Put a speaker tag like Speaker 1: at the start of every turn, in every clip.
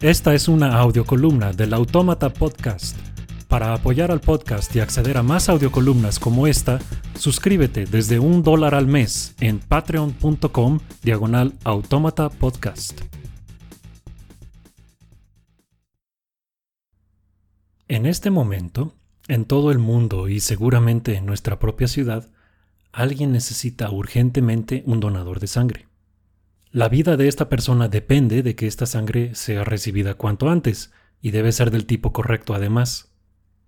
Speaker 1: Esta es una audiocolumna del Autómata Podcast. Para apoyar al podcast y acceder a más audiocolumnas como esta, suscríbete desde un dólar al mes en patreon.com diagonal autómata podcast. En este momento, en todo el mundo y seguramente en nuestra propia ciudad, alguien necesita urgentemente un donador de sangre. La vida de esta persona depende de que esta sangre sea recibida cuanto antes, y debe ser del tipo correcto además.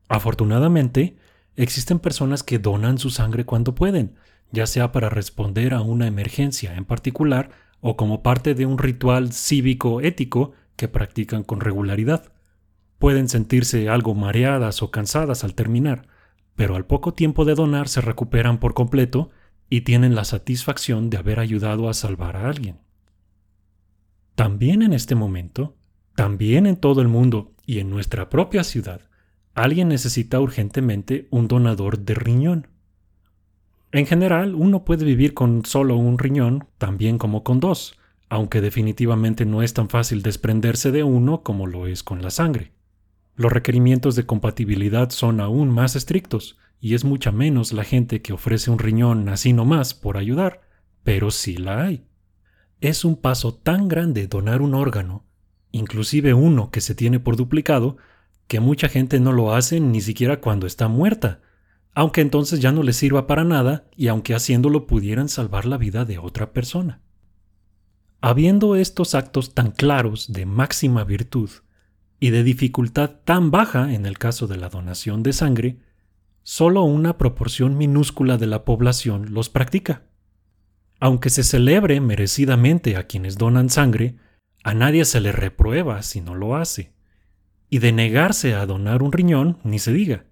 Speaker 1: Afortunadamente, existen personas que donan su sangre cuando pueden, ya sea para responder a una emergencia en particular o como parte de un ritual cívico ético que practican con regularidad. Pueden sentirse algo mareadas o cansadas al terminar, pero al poco tiempo de donar se recuperan por completo y tienen la satisfacción de haber ayudado a salvar a alguien. También en este momento, también en todo el mundo y en nuestra propia ciudad, alguien necesita urgentemente un donador de riñón. En general, uno puede vivir con solo un riñón, también como con dos, aunque definitivamente no es tan fácil desprenderse de uno como lo es con la sangre. Los requerimientos de compatibilidad son aún más estrictos, y es mucha menos la gente que ofrece un riñón así nomás por ayudar, pero sí la hay. Es un paso tan grande donar un órgano, inclusive uno que se tiene por duplicado, que mucha gente no lo hace ni siquiera cuando está muerta, aunque entonces ya no le sirva para nada y aunque haciéndolo pudieran salvar la vida de otra persona. Habiendo estos actos tan claros de máxima virtud y de dificultad tan baja en el caso de la donación de sangre, solo una proporción minúscula de la población los practica. Aunque se celebre merecidamente a quienes donan sangre, a nadie se le reprueba si no lo hace. Y de negarse a donar un riñón, ni se diga.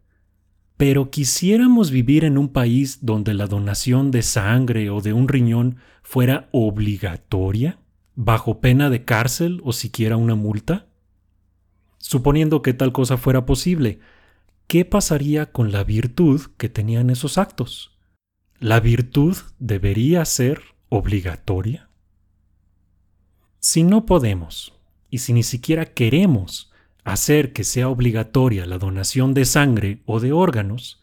Speaker 1: Pero quisiéramos vivir en un país donde la donación de sangre o de un riñón fuera obligatoria, bajo pena de cárcel o siquiera una multa. Suponiendo que tal cosa fuera posible, ¿qué pasaría con la virtud que tenían esos actos? ¿La virtud debería ser obligatoria? Si no podemos, y si ni siquiera queremos hacer que sea obligatoria la donación de sangre o de órganos,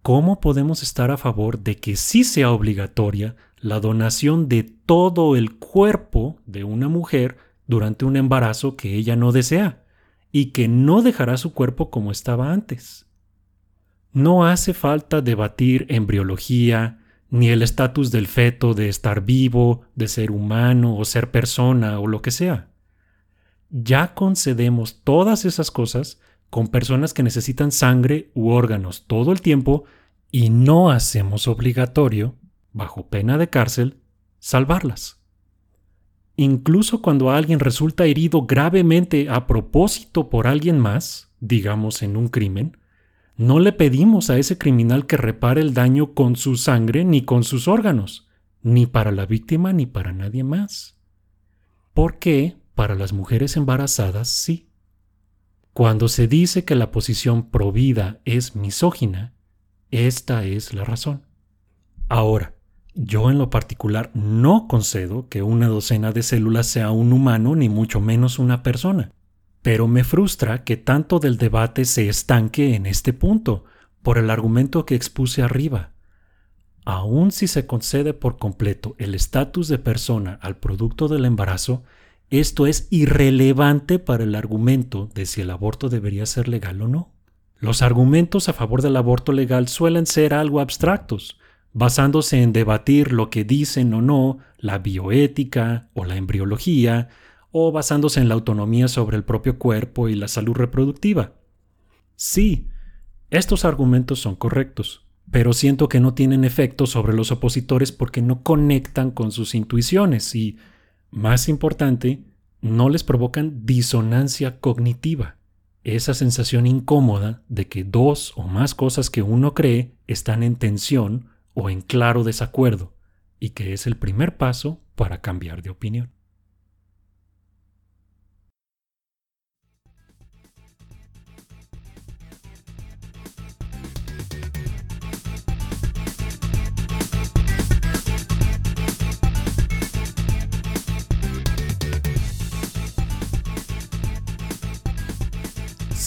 Speaker 1: ¿cómo podemos estar a favor de que sí sea obligatoria la donación de todo el cuerpo de una mujer durante un embarazo que ella no desea y que no dejará su cuerpo como estaba antes? No hace falta debatir embriología, ni el estatus del feto de estar vivo, de ser humano o ser persona o lo que sea. Ya concedemos todas esas cosas con personas que necesitan sangre u órganos todo el tiempo y no hacemos obligatorio, bajo pena de cárcel, salvarlas. Incluso cuando alguien resulta herido gravemente a propósito por alguien más, digamos en un crimen, no le pedimos a ese criminal que repare el daño con su sangre ni con sus órganos, ni para la víctima ni para nadie más. ¿Por qué para las mujeres embarazadas sí? Cuando se dice que la posición provida es misógina, esta es la razón. Ahora, yo en lo particular no concedo que una docena de células sea un humano ni mucho menos una persona. Pero me frustra que tanto del debate se estanque en este punto, por el argumento que expuse arriba. Aun si se concede por completo el estatus de persona al producto del embarazo, esto es irrelevante para el argumento de si el aborto debería ser legal o no. Los argumentos a favor del aborto legal suelen ser algo abstractos, basándose en debatir lo que dicen o no la bioética o la embriología o basándose en la autonomía sobre el propio cuerpo y la salud reproductiva. Sí, estos argumentos son correctos, pero siento que no tienen efecto sobre los opositores porque no conectan con sus intuiciones y, más importante, no les provocan disonancia cognitiva, esa sensación incómoda de que dos o más cosas que uno cree están en tensión o en claro desacuerdo, y que es el primer paso para cambiar de opinión.